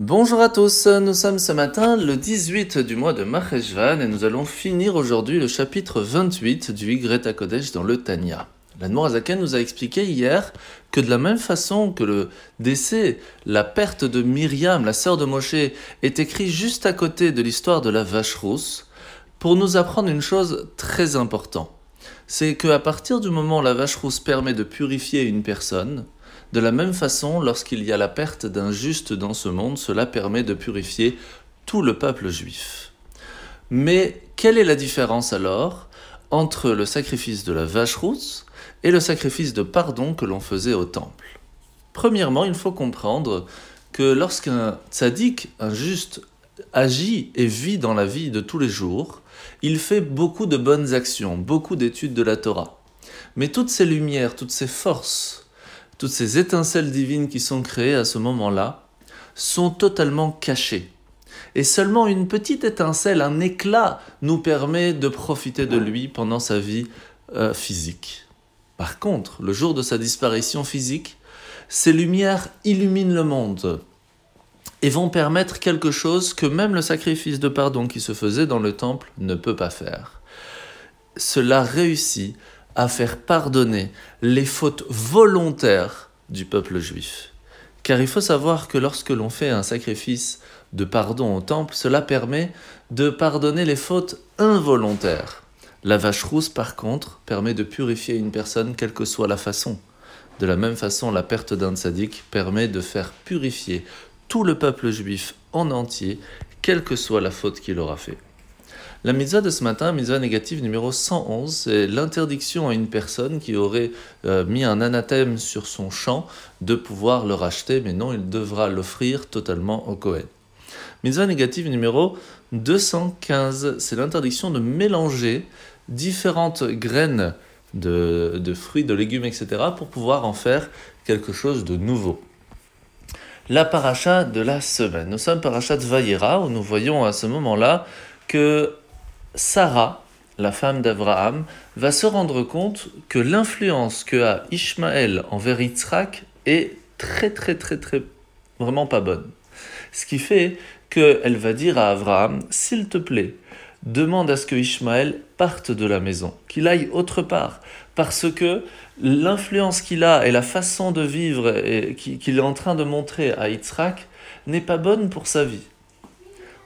Bonjour à tous, nous sommes ce matin le 18 du mois de Maheshvan et nous allons finir aujourd'hui le chapitre 28 du Kodesh dans le Tanya. La Noirazaken nous a expliqué hier que de la même façon que le décès, la perte de Myriam, la sœur de Moshe, est écrit juste à côté de l'histoire de la vache rousse, pour nous apprendre une chose très importante. C'est qu'à partir du moment où la vache rousse permet de purifier une personne, de la même façon, lorsqu'il y a la perte d'un juste dans ce monde, cela permet de purifier tout le peuple juif. Mais quelle est la différence alors entre le sacrifice de la vache rousse et le sacrifice de pardon que l'on faisait au temple? Premièrement, il faut comprendre que lorsqu'un tzaddik, un juste, agit et vit dans la vie de tous les jours, il fait beaucoup de bonnes actions, beaucoup d'études de la Torah. Mais toutes ces lumières, toutes ces forces, toutes ces étincelles divines qui sont créées à ce moment-là sont totalement cachées. Et seulement une petite étincelle, un éclat, nous permet de profiter de lui pendant sa vie euh, physique. Par contre, le jour de sa disparition physique, ces lumières illuminent le monde et vont permettre quelque chose que même le sacrifice de pardon qui se faisait dans le temple ne peut pas faire. Cela réussit à faire pardonner les fautes volontaires du peuple juif. Car il faut savoir que lorsque l'on fait un sacrifice de pardon au temple, cela permet de pardonner les fautes involontaires. La vache rousse, par contre, permet de purifier une personne quelle que soit la façon. De la même façon, la perte d'un tzaddik permet de faire purifier tout le peuple juif en entier, quelle que soit la faute qu'il aura fait. La mitzvah de ce matin, mitzvah négative numéro 111, c'est l'interdiction à une personne qui aurait euh, mis un anathème sur son champ de pouvoir le racheter, mais non, il devra l'offrir totalement au Kohen. Mitzvah négative numéro 215, c'est l'interdiction de mélanger différentes graines de, de, fruits, de légumes, etc., pour pouvoir en faire quelque chose de nouveau. La paracha de la semaine. Nous sommes paracha de Vayera, où nous voyons à ce moment-là que Sarah, la femme d'Abraham, va se rendre compte que l'influence que a Ishmaël envers Yitzhak est très très très très vraiment pas bonne. Ce qui fait qu'elle va dire à Abraham, s'il te plaît, demande à ce que Ishmaël parte de la maison, qu'il aille autre part, parce que l'influence qu'il a et la façon de vivre qu'il est en train de montrer à Yitzhak n'est pas bonne pour sa vie.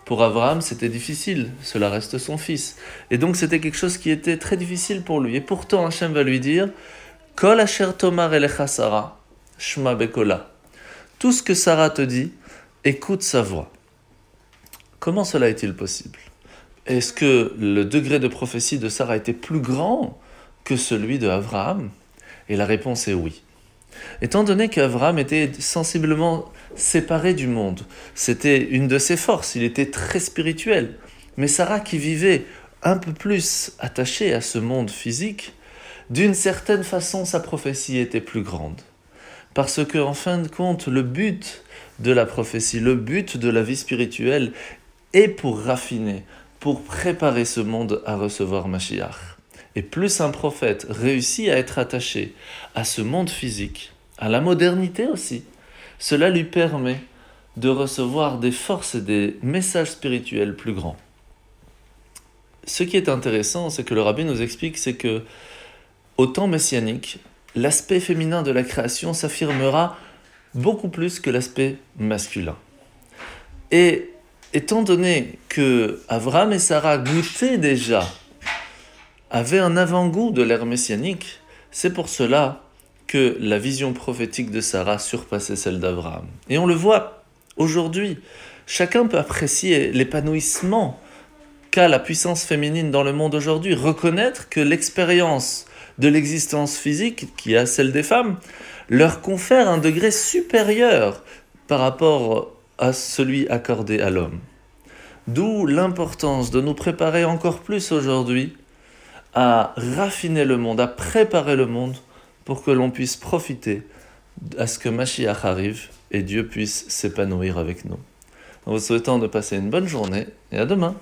Pour Abraham, c'était difficile, cela reste son fils. Et donc c'était quelque chose qui était très difficile pour lui. Et pourtant, Hachem va lui dire Kol asher tomar Sarah, shma bekola. Tout ce que Sarah te dit, écoute sa voix. Comment cela est-il possible? Est-ce que le degré de prophétie de Sarah était plus grand que celui de Abraham? Et la réponse est oui. Étant donné qu'Abraham était sensiblement séparé du monde, c'était une de ses forces, il était très spirituel. Mais Sarah qui vivait un peu plus attachée à ce monde physique, d'une certaine façon sa prophétie était plus grande. Parce que en fin de compte, le but de la prophétie, le but de la vie spirituelle est pour raffiner, pour préparer ce monde à recevoir Mashiach. Et plus un prophète réussit à être attaché à ce monde physique, à la modernité aussi, cela lui permet de recevoir des forces et des messages spirituels plus grands. Ce qui est intéressant, c'est que le rabbin nous explique, c'est que au temps messianique, l'aspect féminin de la création s'affirmera beaucoup plus que l'aspect masculin. Et étant donné que Abraham et Sarah goûtaient déjà avait un avant-goût de l'ère messianique. C'est pour cela que la vision prophétique de Sarah surpassait celle d'Abraham. Et on le voit aujourd'hui. Chacun peut apprécier l'épanouissement qu'a la puissance féminine dans le monde aujourd'hui, reconnaître que l'expérience de l'existence physique, qui est celle des femmes, leur confère un degré supérieur par rapport à celui accordé à l'homme. D'où l'importance de nous préparer encore plus aujourd'hui à raffiner le monde, à préparer le monde pour que l'on puisse profiter à ce que Mashiach arrive et Dieu puisse s'épanouir avec nous. En vous souhaitant de passer une bonne journée et à demain.